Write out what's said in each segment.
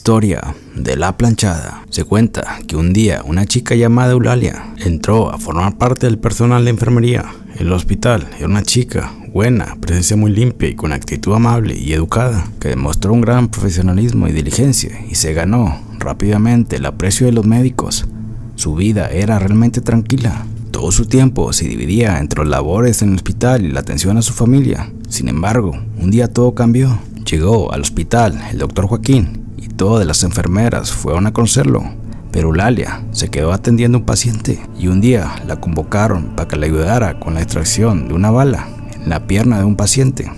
Historia de la planchada. Se cuenta que un día una chica llamada Eulalia entró a formar parte del personal de enfermería en el hospital. Era una chica buena, presencia muy limpia y con actitud amable y educada, que demostró un gran profesionalismo y diligencia y se ganó rápidamente el aprecio de los médicos. Su vida era realmente tranquila. Todo su tiempo se dividía entre los labores en el hospital y la atención a su familia. Sin embargo, un día todo cambió. Llegó al hospital el doctor Joaquín todas las enfermeras fueron a conocerlo. Pero Eulalia se quedó atendiendo a un paciente y un día la convocaron para que le ayudara con la extracción de una bala en la pierna de un paciente.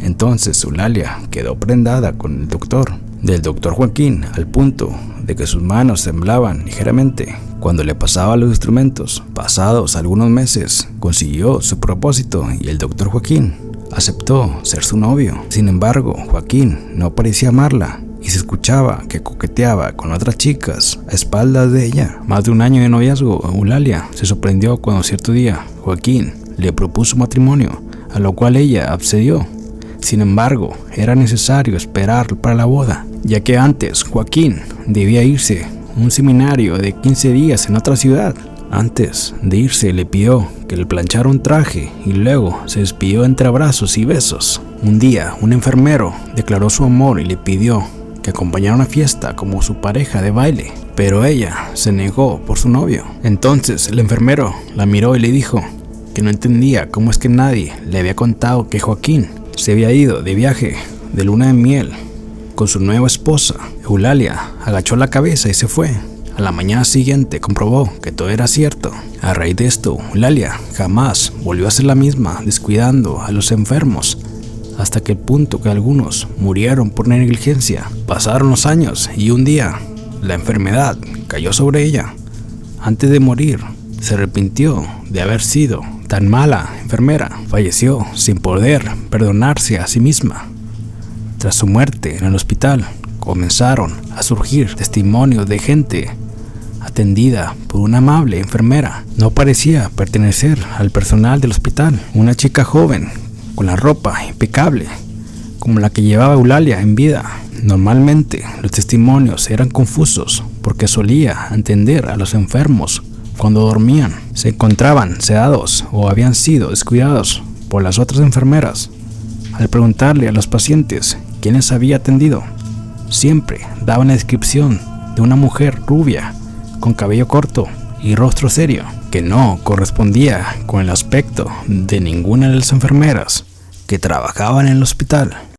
Entonces Eulalia quedó prendada con el doctor, del doctor Joaquín, al punto de que sus manos temblaban ligeramente cuando le pasaba los instrumentos. Pasados algunos meses, consiguió su propósito y el doctor Joaquín aceptó ser su novio. Sin embargo, Joaquín no parecía amarla y se escuchaba que coqueteaba con otras chicas a espaldas de ella. Más de un año de noviazgo, Eulalia se sorprendió cuando cierto día Joaquín le propuso matrimonio, a lo cual ella accedió. Sin embargo, era necesario esperar para la boda, ya que antes Joaquín debía irse a un seminario de 15 días en otra ciudad. Antes de irse le pidió que le planchara un traje y luego se despidió entre abrazos y besos. Un día, un enfermero declaró su amor y le pidió que acompañara a una fiesta como su pareja de baile, pero ella se negó por su novio. Entonces el enfermero la miró y le dijo que no entendía cómo es que nadie le había contado que Joaquín se había ido de viaje de luna de miel con su nueva esposa. Eulalia agachó la cabeza y se fue. A la mañana siguiente comprobó que todo era cierto. A raíz de esto, Eulalia jamás volvió a ser la misma, descuidando a los enfermos hasta que el punto que algunos murieron por negligencia. Pasaron los años y un día la enfermedad cayó sobre ella. Antes de morir, se arrepintió de haber sido tan mala enfermera. Falleció sin poder perdonarse a sí misma. Tras su muerte en el hospital, comenzaron a surgir testimonios de gente atendida por una amable enfermera. No parecía pertenecer al personal del hospital. Una chica joven con la ropa impecable, como la que llevaba Eulalia en vida. Normalmente los testimonios eran confusos porque solía entender a los enfermos cuando dormían. Se encontraban sedados o habían sido descuidados por las otras enfermeras. Al preguntarle a los pacientes quiénes había atendido, siempre daban la descripción de una mujer rubia, con cabello corto y rostro serio, que no correspondía con el aspecto de ninguna de las enfermeras que trabajaban en el hospital.